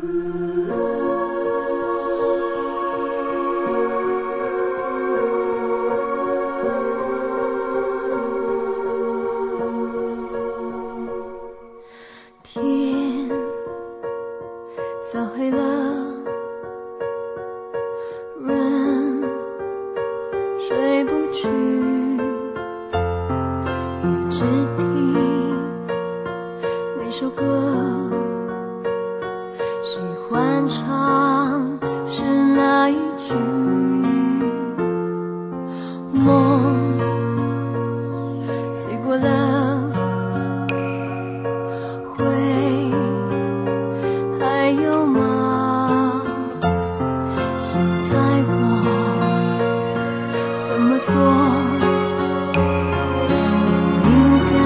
天早黑了，人睡不着。的会还有吗现在我怎么做我应该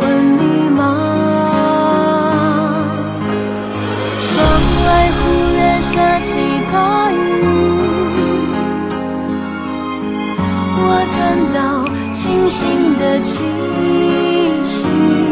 问你吗窗外忽然下起大雨到清醒的气息。